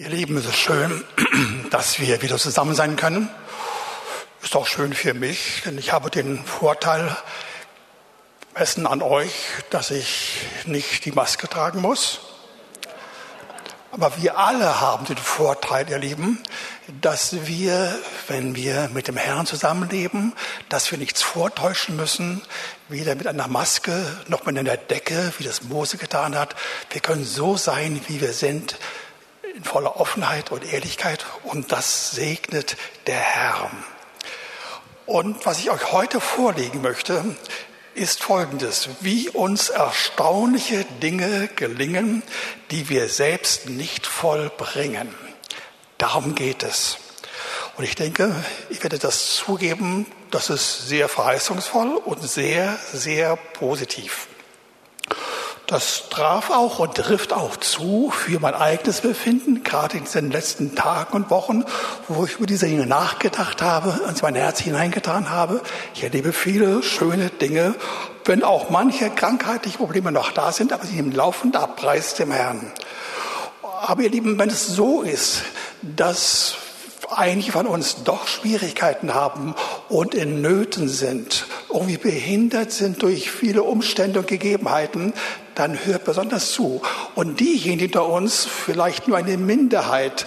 Ihr Lieben, es ist schön, dass wir wieder zusammen sein können. Ist auch schön für mich, denn ich habe den Vorteil messen an euch, dass ich nicht die Maske tragen muss. Aber wir alle haben den Vorteil, ihr Lieben, dass wir, wenn wir mit dem Herrn zusammenleben, dass wir nichts vortäuschen müssen, weder mit einer Maske noch mit einer Decke, wie das Mose getan hat. Wir können so sein, wie wir sind, in voller Offenheit und Ehrlichkeit und das segnet der Herr. Und was ich euch heute vorlegen möchte, ist Folgendes, wie uns erstaunliche Dinge gelingen, die wir selbst nicht vollbringen. Darum geht es. Und ich denke, ich werde das zugeben, das ist sehr verheißungsvoll und sehr, sehr positiv. Das traf auch und trifft auch zu für mein eigenes Befinden, gerade in diesen letzten Tagen und Wochen, wo ich über diese Dinge nachgedacht habe, ins mein Herz hineingetan habe. Ich erlebe viele schöne Dinge, wenn auch manche krankheitliche Probleme noch da sind, aber sie nehmen laufend ab, preis dem Herrn. Aber ihr Lieben, wenn es so ist, dass einige von uns doch Schwierigkeiten haben und in Nöten sind, irgendwie behindert sind durch viele Umstände und Gegebenheiten, dann hört besonders zu. Und diejenigen unter uns, vielleicht nur eine Minderheit,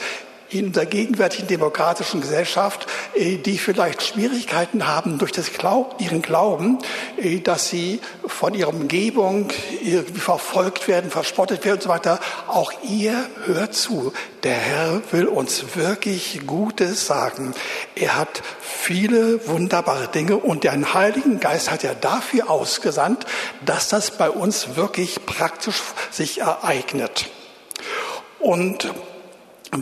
in der gegenwärtigen demokratischen Gesellschaft, äh, die vielleicht Schwierigkeiten haben durch das Glaub, ihren Glauben, äh, dass sie von ihrer Umgebung irgendwie verfolgt werden, verspottet werden und so weiter. Auch ihr hört zu. Der Herr will uns wirklich Gutes sagen. Er hat viele wunderbare Dinge und den Heiligen Geist hat er dafür ausgesandt, dass das bei uns wirklich praktisch sich ereignet. Und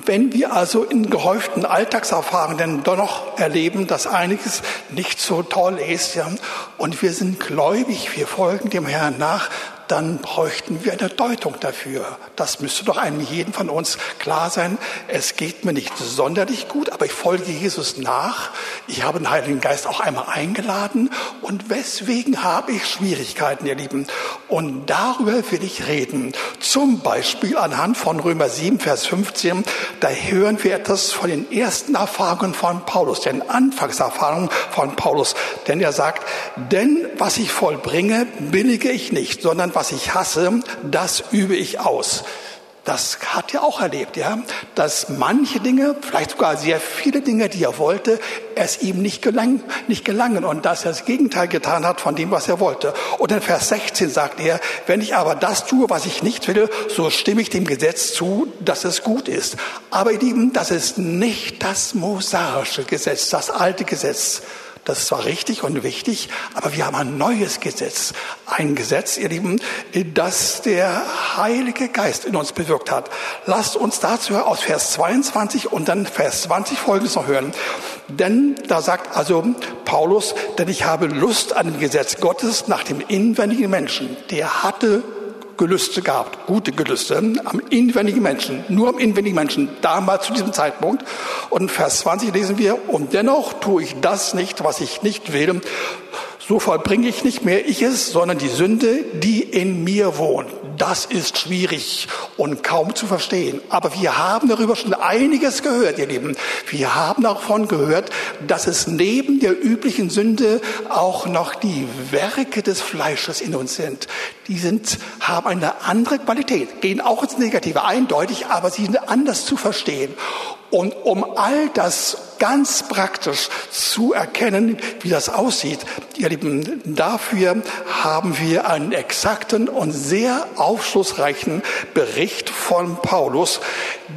wenn wir also in gehäuften Alltagserfahrungen dennoch erleben, dass einiges nicht so toll ist, ja, und wir sind gläubig, wir folgen dem Herrn nach, dann bräuchten wir eine Deutung dafür. Das müsste doch einem jeden von uns klar sein. Es geht mir nicht sonderlich gut, aber ich folge Jesus nach. Ich habe den Heiligen Geist auch einmal eingeladen. Und weswegen habe ich Schwierigkeiten, ihr Lieben? Und darüber will ich reden. Zum Beispiel anhand von Römer 7, Vers 15. Da hören wir etwas von den ersten Erfahrungen von Paulus, den Anfangserfahrungen von Paulus. Denn er sagt, denn was ich vollbringe, billige ich nicht, sondern was ich hasse, das übe ich aus. Das hat er auch erlebt, ja, dass manche Dinge, vielleicht sogar sehr viele Dinge, die er wollte, es ihm nicht, gelang, nicht gelangen und dass er das Gegenteil getan hat von dem, was er wollte. Und in Vers 16 sagt er, wenn ich aber das tue, was ich nicht will, so stimme ich dem Gesetz zu, dass es gut ist. Aber ihr Lieben, das ist nicht das mosaische Gesetz, das alte Gesetz, das ist zwar richtig und wichtig, aber wir haben ein neues Gesetz. Ein Gesetz, ihr Lieben, das der Heilige Geist in uns bewirkt hat. Lasst uns dazu aus Vers 22 und dann Vers 20 folgendes noch hören. Denn da sagt also Paulus, denn ich habe Lust an dem Gesetz Gottes nach dem inwendigen Menschen. Der hatte Gelüste gehabt, gute Gelüste am inwendigen Menschen, nur am inwendigen Menschen, damals zu diesem Zeitpunkt. Und Vers 20 lesen wir, und dennoch tue ich das nicht, was ich nicht will, so vollbringe ich nicht mehr ich es, sondern die Sünde, die in mir wohnt. Das ist schwierig und kaum zu verstehen. Aber wir haben darüber schon einiges gehört, ihr Lieben. Wir haben davon gehört, dass es neben der üblichen Sünde auch noch die Werke des Fleisches in uns sind. Die sind, haben eine andere Qualität, gehen auch ins Negative eindeutig, aber sie sind anders zu verstehen. Und um all das ganz praktisch zu erkennen, wie das aussieht, ihr Lieben, dafür haben wir einen exakten und sehr aufschlussreichen Bericht von Paulus,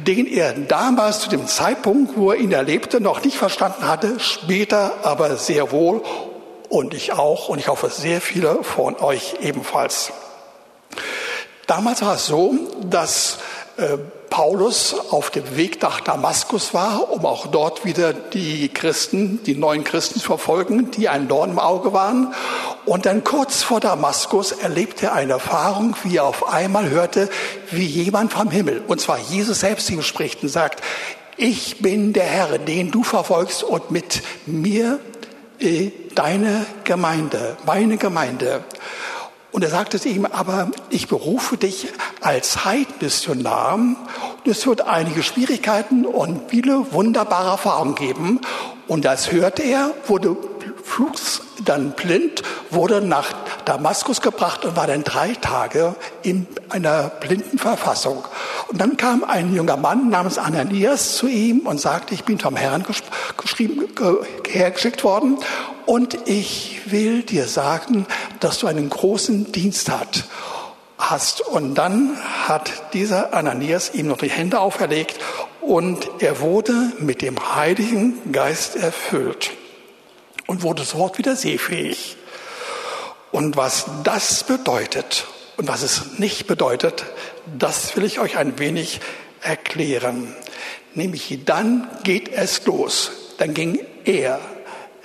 den er damals zu dem Zeitpunkt, wo er ihn erlebte, noch nicht verstanden hatte, später aber sehr wohl und ich auch und ich hoffe sehr viele von euch ebenfalls. Damals war es so, dass äh, Paulus auf dem Weg nach Damaskus war, um auch dort wieder die Christen, die neuen Christen zu verfolgen, die ein Dorn im Auge waren. Und dann kurz vor Damaskus erlebte er eine Erfahrung, wie er auf einmal hörte, wie jemand vom Himmel, und zwar Jesus selbst ihm spricht und sagt, ich bin der Herr, den du verfolgst und mit mir äh, deine Gemeinde, meine Gemeinde. Und er sagte zu ihm, aber ich berufe dich als Heidmissionar. Es wird einige Schwierigkeiten und viele wunderbare Erfahrungen geben. Und das hörte er, wurde flugs dann blind, wurde nach Damaskus gebracht und war dann drei Tage in einer blinden Verfassung. Und dann kam ein junger Mann namens Ananias zu ihm und sagte, ich bin vom Herrn geschrieben, hergeschickt worden und ich will dir sagen, dass du einen großen Dienst hast hast. Und dann hat dieser Ananias ihm noch die Hände auferlegt und er wurde mit dem Heiligen Geist erfüllt und wurde sofort wieder sehfähig. Und was das bedeutet und was es nicht bedeutet, das will ich euch ein wenig erklären. Nämlich dann geht es los. Dann ging er,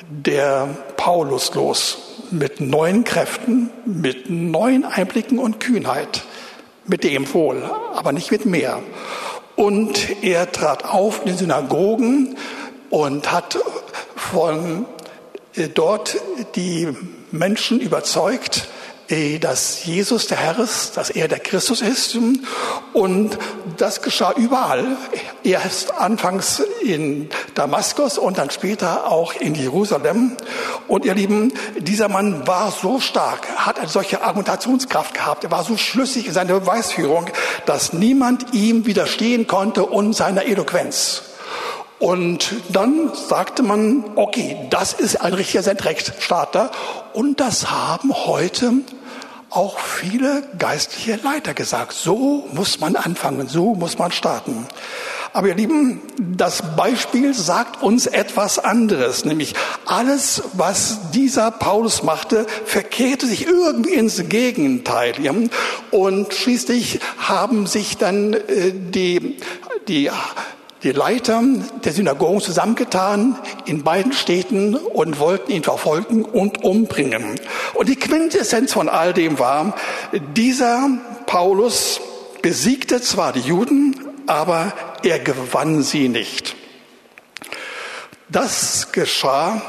der Paulus, los mit neuen Kräften, mit neuen Einblicken und Kühnheit. Mit dem wohl, aber nicht mit mehr. Und er trat auf in den Synagogen und hat von äh, dort die Menschen überzeugt, dass Jesus der Herr ist, dass er der Christus ist. Und das geschah überall. Erst anfangs in Damaskus und dann später auch in Jerusalem. Und ihr Lieben, dieser Mann war so stark, hat eine solche Argumentationskraft gehabt. Er war so schlüssig in seiner Beweisführung, dass niemand ihm widerstehen konnte und seiner Eloquenz. Und dann sagte man, okay, das ist ein richtiger Sendrechtsstarter. Und das haben heute auch viele geistliche Leiter gesagt. So muss man anfangen, so muss man starten. Aber ihr Lieben, das Beispiel sagt uns etwas anderes, nämlich alles, was dieser Paulus machte, verkehrte sich irgendwie ins Gegenteil. Und schließlich haben sich dann äh, die, die die Leiter der Synagogen zusammengetan in beiden Städten und wollten ihn verfolgen und umbringen. Und die Quintessenz von all dem war, dieser Paulus besiegte zwar die Juden, aber er gewann sie nicht. Das geschah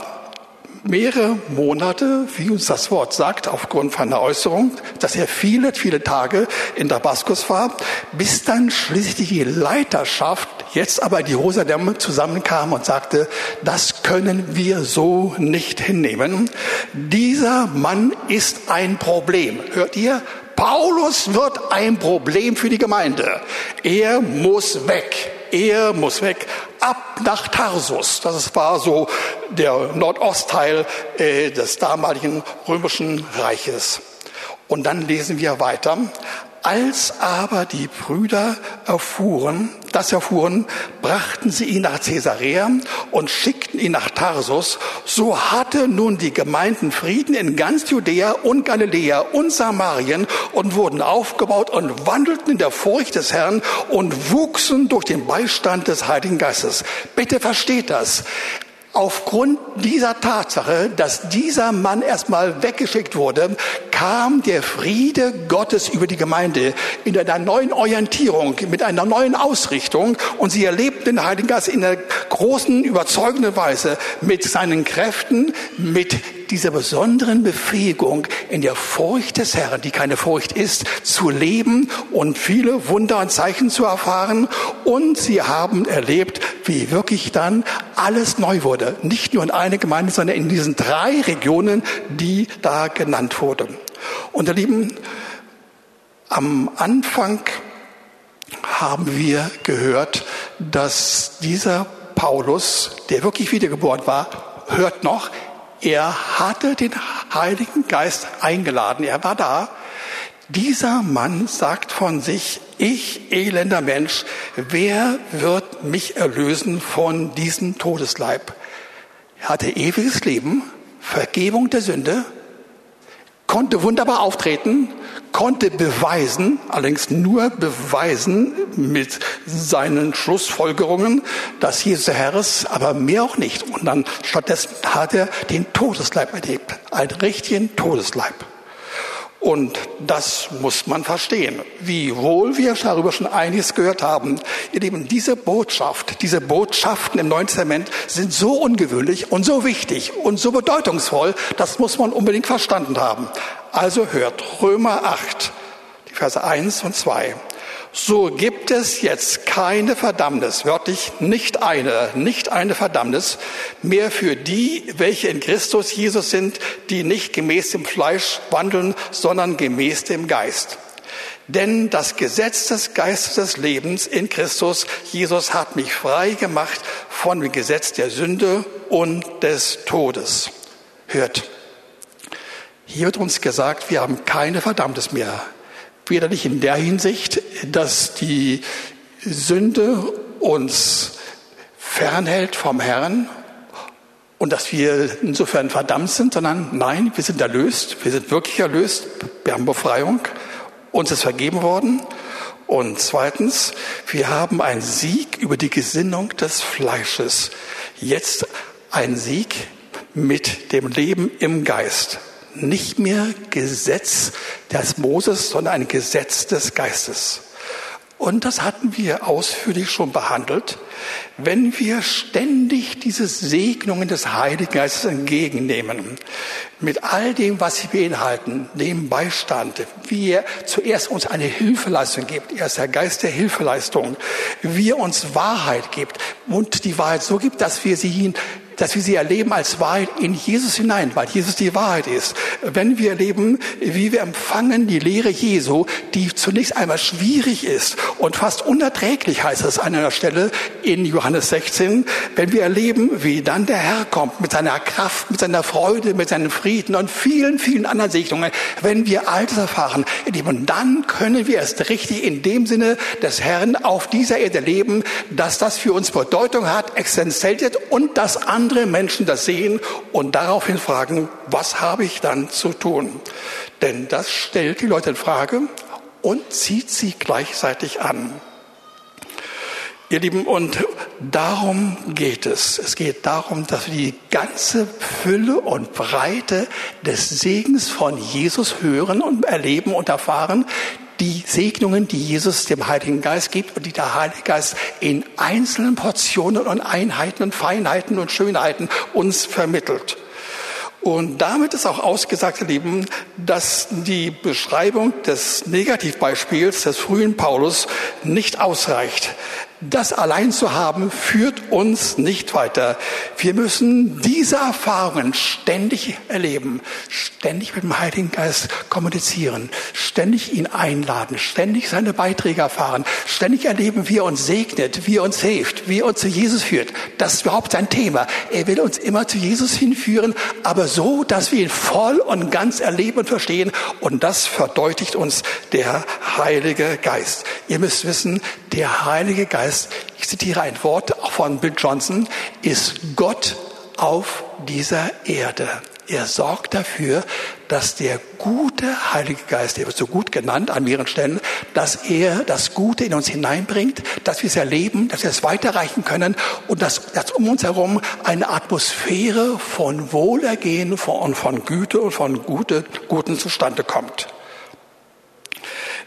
mehrere Monate, wie uns das Wort sagt, aufgrund von einer Äußerung, dass er viele, viele Tage in Damaskus war, bis dann schließlich die Leiterschaft jetzt aber die Jerusalem zusammenkam und sagte, das können wir so nicht hinnehmen. Dieser Mann ist ein Problem. Hört ihr? Paulus wird ein Problem für die Gemeinde. Er muss weg. Er muss weg. Ab nach Tarsus. Das war so der Nordostteil äh, des damaligen römischen Reiches. Und dann lesen wir weiter. Als aber die Brüder erfuhren, das erfuhren, brachten sie ihn nach Caesarea und schickten ihn nach Tarsus. So hatte nun die Gemeinden Frieden in ganz Judäa und Galiläa und Samarien und wurden aufgebaut und wandelten in der Furcht des Herrn und wuchsen durch den Beistand des Heiligen Geistes. Bitte versteht das. Aufgrund dieser Tatsache, dass dieser Mann erstmal weggeschickt wurde, kam der Friede Gottes über die Gemeinde in einer neuen Orientierung, mit einer neuen Ausrichtung. Und sie erlebten den Heiligen Geist in einer großen, überzeugenden Weise mit seinen Kräften, mit dieser besonderen Befähigung in der Furcht des Herrn, die keine Furcht ist, zu leben und viele Wunder und Zeichen zu erfahren. Und sie haben erlebt, wie wirklich dann alles neu wurde. Nicht nur in einer Gemeinde, sondern in diesen drei Regionen, die da genannt wurden. Und ihr Lieben, am Anfang haben wir gehört, dass dieser Paulus, der wirklich wiedergeboren war, hört noch, er hatte den Heiligen Geist eingeladen. Er war da. Dieser Mann sagt von sich, ich elender Mensch, wer wird mich erlösen von diesem Todesleib? Er hatte ewiges Leben, Vergebung der Sünde, konnte wunderbar auftreten, konnte beweisen, allerdings nur beweisen mit seinen Schlussfolgerungen, dass Jesus der Herr ist, aber mehr auch nicht. Und dann stattdessen hat er den Todesleib erlebt, einen richtigen Todesleib. Und das muss man verstehen. Wie wohl wir darüber schon einiges gehört haben. Ihr Lieben, diese Botschaft, diese Botschaften im Neuen Testament sind so ungewöhnlich und so wichtig und so bedeutungsvoll, das muss man unbedingt verstanden haben. Also hört Römer 8, die Verse 1 und 2 so gibt es jetzt keine Verdammnis, wörtlich nicht eine, nicht eine Verdammnis mehr für die, welche in Christus Jesus sind, die nicht gemäß dem Fleisch wandeln, sondern gemäß dem Geist. Denn das Gesetz des Geistes des Lebens in Christus Jesus hat mich frei gemacht von dem Gesetz der Sünde und des Todes. Hört, hier wird uns gesagt, wir haben keine Verdammnis mehr. Weder nicht in der Hinsicht, dass die Sünde uns fernhält vom Herrn und dass wir insofern verdammt sind, sondern nein, wir sind erlöst, wir sind wirklich erlöst, wir haben Befreiung, uns ist vergeben worden. Und zweitens, wir haben einen Sieg über die Gesinnung des Fleisches. Jetzt ein Sieg mit dem Leben im Geist nicht mehr Gesetz des Moses, sondern ein Gesetz des Geistes. Und das hatten wir ausführlich schon behandelt. Wenn wir ständig diese Segnungen des Heiligen Geistes entgegennehmen, mit all dem, was sie beinhalten, dem Beistand, wie er zuerst uns eine Hilfeleistung gibt, er ist der Geist der Hilfeleistung, wie er uns Wahrheit gibt und die Wahrheit so gibt, dass wir sie dass wir sie erleben als Wahrheit in Jesus hinein, weil Jesus die Wahrheit ist. Wenn wir erleben, wie wir empfangen die Lehre Jesu, die zunächst einmal schwierig ist und fast unerträglich heißt es an einer Stelle in Johannes 16, wenn wir erleben, wie dann der Herr kommt mit seiner Kraft, mit seiner Freude, mit seinem Frieden und vielen, vielen anderen Segnungen, wenn wir all das erfahren, dann können wir erst richtig in dem Sinne des Herrn auf dieser Erde leben, dass das für uns Bedeutung hat, existenziell und das andere andere Menschen das sehen und daraufhin fragen, was habe ich dann zu tun? Denn das stellt die Leute in Frage und zieht sie gleichzeitig an. Ihr Lieben, und darum geht es. Es geht darum, dass wir die ganze Fülle und Breite des Segens von Jesus hören und erleben und erfahren, die Segnungen, die Jesus dem Heiligen Geist gibt und die der Heilige Geist in einzelnen Portionen und Einheiten und Feinheiten und Schönheiten uns vermittelt. Und damit ist auch ausgesagt, ihr Lieben, dass die Beschreibung des Negativbeispiels des frühen Paulus nicht ausreicht. Das allein zu haben, führt uns nicht weiter. Wir müssen diese Erfahrungen ständig erleben, ständig mit dem Heiligen Geist kommunizieren, ständig ihn einladen, ständig seine Beiträge erfahren, ständig erleben, wie er uns segnet, wie er uns hilft, wie er uns zu Jesus führt. Das ist überhaupt sein Thema. Er will uns immer zu Jesus hinführen, aber so, dass wir ihn voll und ganz erleben und verstehen. Und das verdeutlicht uns der Heilige Geist. Ihr müsst wissen, der Heilige Geist, ich zitiere ein Wort von Bill Johnson, ist Gott auf dieser Erde. Er sorgt dafür, dass der gute Heilige Geist, der wird so gut genannt an mehreren Stellen, dass er das Gute in uns hineinbringt, dass wir es erleben, dass wir es weiterreichen können und dass, dass um uns herum eine Atmosphäre von Wohlergehen von, von Güte und von Gute, Guten zustande kommt.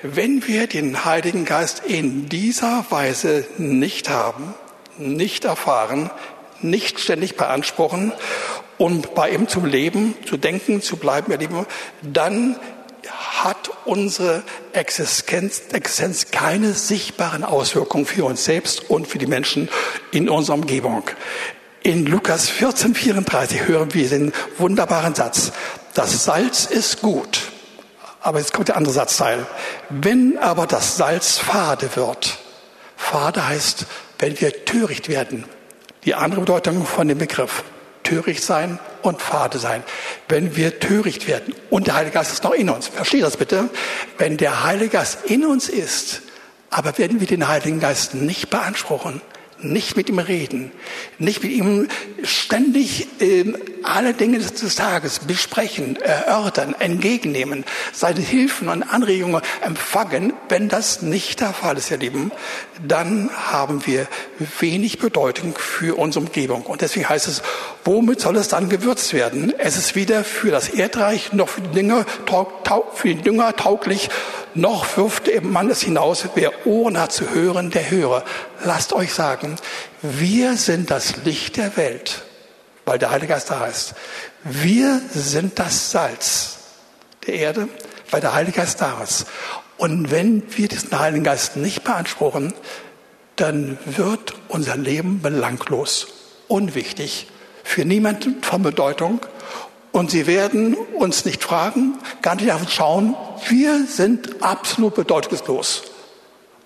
Wenn wir den Heiligen Geist in dieser Weise nicht haben, nicht erfahren, nicht ständig beanspruchen und bei ihm zum Leben, zu denken, zu bleiben, erleben, dann hat unsere Existenz, Existenz keine sichtbaren Auswirkungen für uns selbst und für die Menschen in unserer Umgebung. In Lukas 14, 34 hören wir den wunderbaren Satz, das Salz ist gut, aber jetzt kommt der andere Satzteil. Wenn aber das Salz fade wird, fade heißt, wenn wir töricht werden, die andere Bedeutung von dem Begriff, töricht sein und fade sein. Wenn wir töricht werden und der Heilige Geist ist noch in uns, versteht das bitte? Wenn der Heilige Geist in uns ist, aber werden wir den Heiligen Geist nicht beanspruchen, nicht mit ihm reden, nicht mit ihm ständig äh, alle Dinge des Tages besprechen, erörtern, entgegennehmen, seine Hilfen und Anregungen empfangen, wenn das nicht der Fall ist, ihr Lieben, dann haben wir wenig Bedeutung für unsere Umgebung. Und deswegen heißt es, womit soll es dann gewürzt werden? Es ist weder für das Erdreich noch für die Dünger, für die Dünger tauglich, noch wirft man es hinaus, wer Ohren hat zu hören, der höre. Lasst euch sagen, wir sind das Licht der Welt, weil der Heilige Geist da ist. Wir sind das Salz der Erde, weil der Heilige Geist da ist. Und wenn wir diesen Heiligen Geist nicht beanspruchen, dann wird unser Leben belanglos, unwichtig, für niemanden von Bedeutung und sie werden uns nicht fragen, gar nicht auf uns schauen. Wir sind absolut bedeutungslos.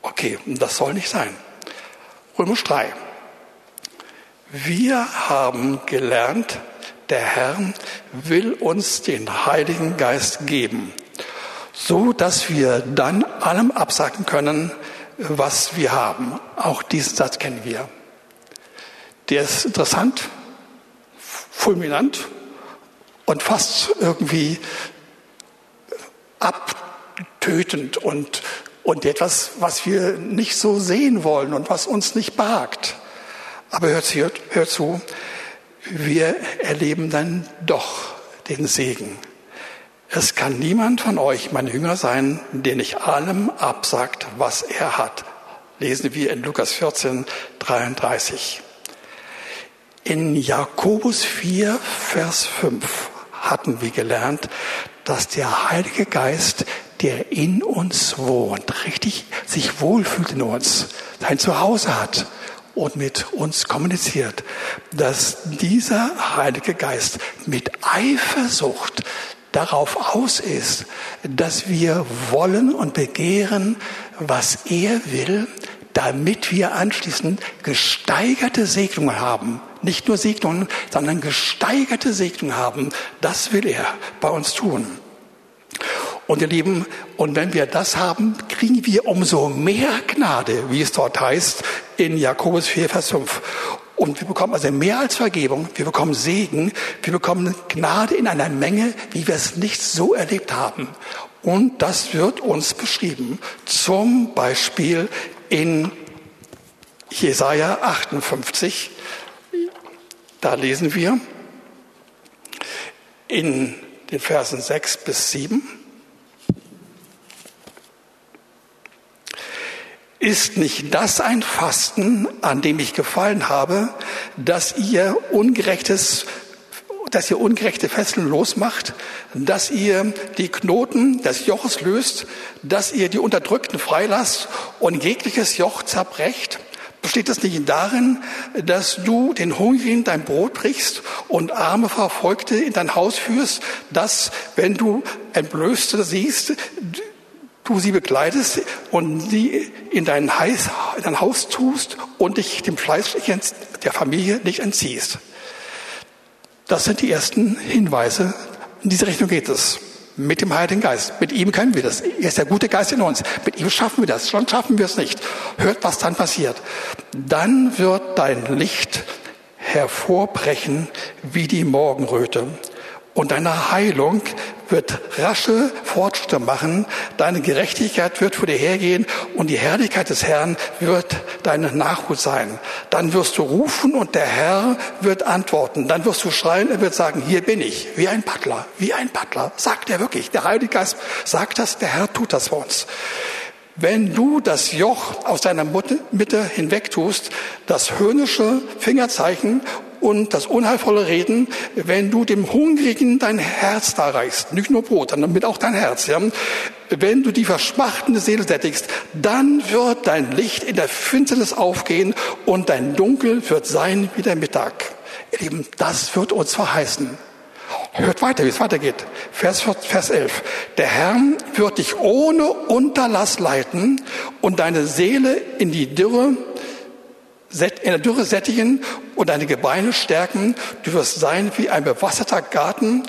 Okay, das soll nicht sein. Römisch 3. Wir haben gelernt, der Herr will uns den Heiligen Geist geben, so dass wir dann allem absagen können, was wir haben. Auch diesen Satz kennen wir. Der ist interessant, fulminant und fast irgendwie abtötend und, und etwas, was wir nicht so sehen wollen und was uns nicht behagt. Aber hört, hört, hört zu, wir erleben dann doch den Segen. Es kann niemand von euch mein Jünger sein, der nicht allem absagt, was er hat. Lesen wir in Lukas 14, 33. In Jakobus 4, Vers 5 hatten wir gelernt, dass der Heilige Geist, der in uns wohnt, richtig sich wohlfühlt in uns, sein Zuhause hat und mit uns kommuniziert, dass dieser Heilige Geist mit Eifersucht darauf aus ist, dass wir wollen und begehren, was er will, damit wir anschließend gesteigerte Segnungen haben. Nicht nur Segnungen, sondern gesteigerte Segnungen haben. Das will er bei uns tun. Und ihr Lieben, und wenn wir das haben, kriegen wir umso mehr Gnade, wie es dort heißt in Jakobus 4, Vers 5. Und wir bekommen also mehr als Vergebung, wir bekommen Segen, wir bekommen Gnade in einer Menge, wie wir es nicht so erlebt haben. Und das wird uns beschrieben. Zum Beispiel in Jesaja 58, da lesen wir in den Versen 6 bis 7. Ist nicht das ein Fasten, an dem ich gefallen habe, dass ihr ungerechtes dass ihr ungerechte Fesseln losmacht, dass ihr die Knoten des Joches löst, dass ihr die Unterdrückten freilasst und jegliches Joch zerbrecht? Besteht es nicht darin, dass du den Hungrigen dein Brot brichst und arme Verfolgte in dein Haus führst, dass, wenn du Entblößte siehst, du sie begleitest und sie in dein, Heiß, in dein Haus tust und dich dem Fleisch der Familie nicht entziehst? Das sind die ersten Hinweise. In diese Richtung geht es. Mit dem Heiligen Geist. Mit ihm können wir das. Er ist der gute Geist in uns. Mit ihm schaffen wir das. Schon schaffen wir es nicht. Hört, was dann passiert. Dann wird dein Licht hervorbrechen wie die Morgenröte und deine Heilung wird rasche Fortschritte machen. Deine Gerechtigkeit wird vor dir hergehen und die Herrlichkeit des Herrn wird dein Nachhut sein. Dann wirst du rufen und der Herr wird antworten. Dann wirst du schreien, er wird sagen, hier bin ich, wie ein Butler, wie ein Butler. Sagt er wirklich. Der Heilige Geist sagt das, der Herr tut das für uns. Wenn du das Joch aus deiner Mitte hinweg tust, das höhnische Fingerzeichen und das unheilvolle Reden, wenn du dem Hungrigen dein Herz da reichst, nicht nur Brot, sondern mit auch dein Herz, ja. Wenn du die verschmachtende Seele sättigst, dann wird dein Licht in der Finsternis aufgehen und dein Dunkel wird sein wie der Mittag. Ihr Lieben, das wird uns verheißen. Hört weiter, wie es weitergeht. Vers, Vers 11. Der Herr wird dich ohne Unterlass leiten und deine Seele in die Dürre in der Dürre sättigen und deine Gebeine stärken. Du wirst sein wie ein bewasserter Garten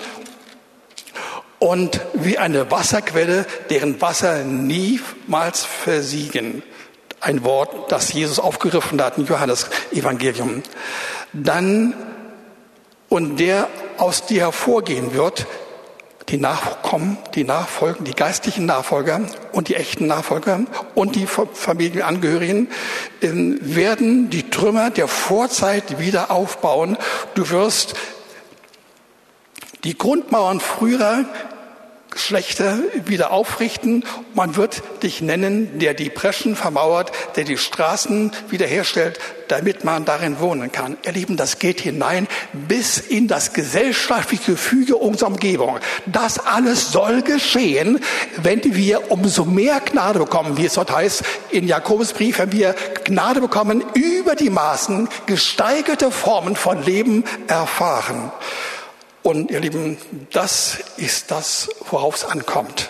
und wie eine Wasserquelle, deren Wasser niemals versiegen. ein Wort, das Jesus aufgegriffen hat im Johannes Evangelium. Dann und der aus dir hervorgehen wird, die Nachkommen, die Nachfolgen, die geistlichen Nachfolger und die echten Nachfolger und die Familienangehörigen ähm, werden die Trümmer der Vorzeit wieder aufbauen. Du wirst die Grundmauern früherer Geschlechter wieder aufrichten. Man wird dich nennen, der die Preschen vermauert, der die Straßen wiederherstellt, damit man darin wohnen kann. Ihr Lieben, das geht hinein bis in das gesellschaftliche Gefüge unserer Umgebung. Das alles soll geschehen, wenn wir umso mehr Gnade bekommen, wie es dort heißt in Jakobusbrief, wenn wir Gnade bekommen, über die Maßen gesteigerte Formen von Leben erfahren. Und ihr Lieben, das ist das, worauf es ankommt.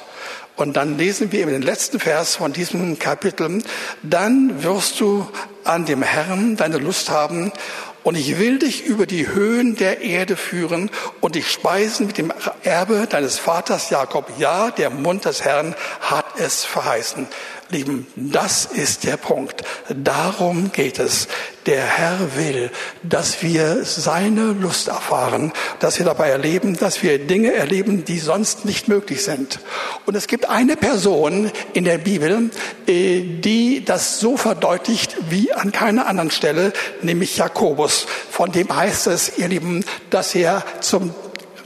Und dann lesen wir in den letzten Vers von diesem Kapitel, dann wirst du an dem Herrn deine Lust haben und ich will dich über die Höhen der Erde führen und dich speisen mit dem Erbe deines Vaters Jakob. Ja, der Mund des Herrn hat es verheißen. Lieben, das ist der Punkt. Darum geht es. Der Herr will, dass wir seine Lust erfahren, dass wir dabei erleben, dass wir Dinge erleben, die sonst nicht möglich sind. Und es gibt eine Person in der Bibel, äh, die das so verdeutlicht wie an keiner anderen Stelle, nämlich Jakobus. Von dem heißt es, ihr Lieben, dass er zum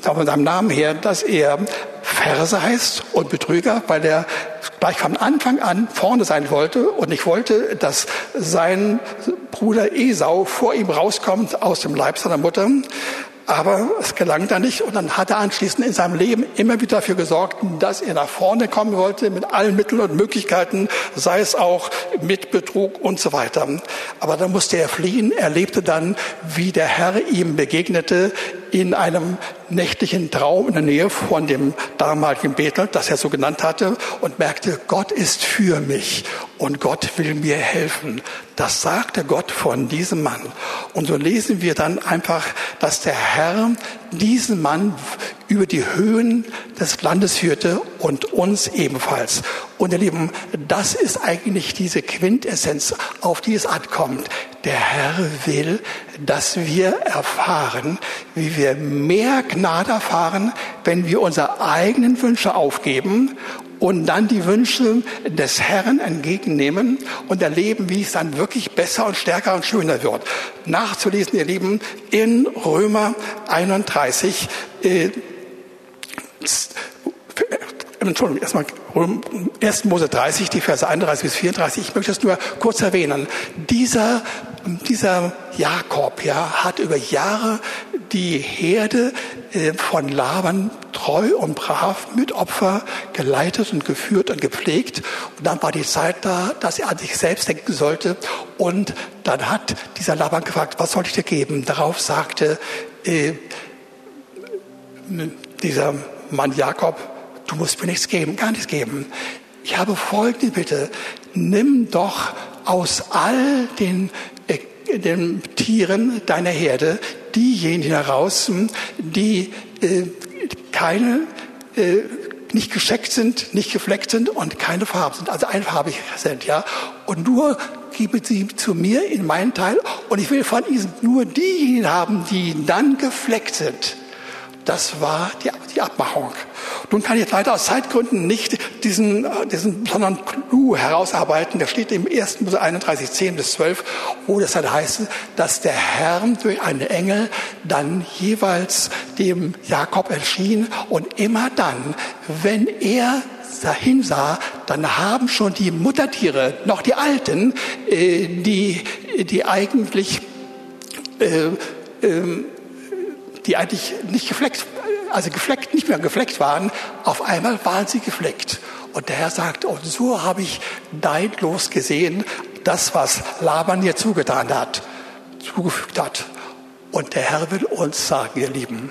von seinem Namen her, dass er Verse heißt und Betrüger, weil er gleich von Anfang an vorne sein wollte und nicht wollte, dass sein Bruder Esau vor ihm rauskommt aus dem Leib seiner Mutter. Aber es gelang da nicht und dann hat er anschließend in seinem Leben immer wieder dafür gesorgt, dass er nach vorne kommen wollte mit allen Mitteln und Möglichkeiten, sei es auch mit Betrug und so weiter. Aber dann musste er fliehen. Er lebte dann, wie der Herr ihm begegnete, in einem nächtlichen Traum in der Nähe von dem damaligen Bethel, das er so genannt hatte, und merkte, Gott ist für mich und Gott will mir helfen. Das sagte Gott von diesem Mann. Und so lesen wir dann einfach, dass der Herr diesen Mann über die Höhen des Landes führte und uns ebenfalls. Und ihr Lieben, das ist eigentlich diese Quintessenz, auf die es ankommt. Der Herr will, dass wir erfahren, wie wir mehr Gnade erfahren, wenn wir unsere eigenen Wünsche aufgeben und dann die Wünsche des Herrn entgegennehmen und erleben, wie es dann wirklich besser und stärker und schöner wird. Nachzulesen, ihr Lieben, in Römer 31, äh, Entschuldigung, erstmal 1. Mose 30, die Verse 31 bis 34. Ich möchte es nur kurz erwähnen. Dieser, dieser Jakob, ja, hat über Jahre die Herde äh, von Laban treu und brav mit Opfer geleitet und geführt und gepflegt. Und dann war die Zeit da, dass er an sich selbst denken sollte. Und dann hat dieser Laban gefragt, was soll ich dir geben? Darauf sagte äh, dieser Mann Jakob, du musst mir nichts geben, gar nichts geben. Ich habe folgende Bitte, nimm doch aus all den, äh, den Tieren deiner Herde diejenigen heraus, die äh, keine, äh, nicht gescheckt sind, nicht gefleckt sind und keine Farben sind, also einfarbig sind, ja. Und nur gebe sie zu mir in meinen Teil und ich will von ihnen nur diejenigen haben, die dann gefleckt sind. Das war die, die Abmachung. Nun kann ich leider aus Zeitgründen nicht diesen, äh, diesen besonderen Clou herausarbeiten. Der steht im 1. Mose 31, 10 bis 12, wo das dann heißt, dass der Herr durch einen Engel dann jeweils dem Jakob erschien und immer dann, wenn er dahin sah, dann haben schon die Muttertiere, noch die Alten, äh, die, die eigentlich äh, äh, die eigentlich nicht gefleckt, also gefleckt, nicht mehr gefleckt waren, auf einmal waren sie gefleckt. Und der Herr sagt, und so habe ich dein Los gesehen, das, was Laban dir zugetan hat, zugefügt hat. Und der Herr will uns sagen, ihr Lieben,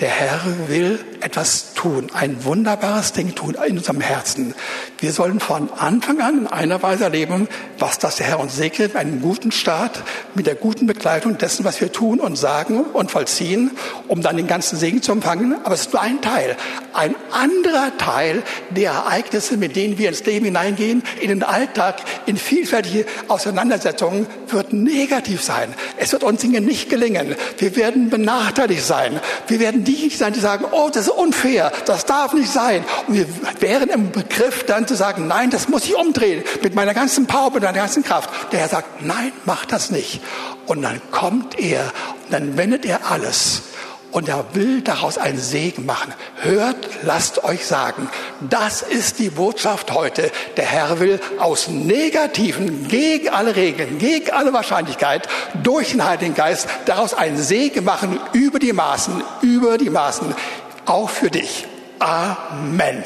der Herr will etwas tun, ein wunderbares Ding tun in unserem Herzen. Wir sollen von Anfang an in einer Weise erleben, was das der Herr uns segnet, einen guten Start mit der guten Begleitung dessen, was wir tun und sagen und vollziehen, um dann den ganzen Segen zu empfangen. Aber es ist nur ein Teil. Ein anderer Teil der Ereignisse, mit denen wir ins Leben hineingehen, in den Alltag, in vielfältige Auseinandersetzungen, wird negativ sein. Es wird uns Dinge nicht gelingen. Wir werden benachteiligt sein. Wir werden die sein, die sagen, oh, das ist unfair, das darf nicht sein. Und wir wären im Begriff dann zu sagen, nein, das muss ich umdrehen mit meiner ganzen Power, mit meiner ganzen Kraft. Der Herr sagt, nein, mach das nicht. Und dann kommt er und dann wendet er alles und er will daraus einen Segen machen. Hört, lasst euch sagen, das ist die Botschaft heute. Der Herr will aus Negativen, gegen alle Regeln, gegen alle Wahrscheinlichkeit, durch den Heiligen Geist daraus einen Segen machen über die Maßen, über die Maßen, auch für dich. Amen.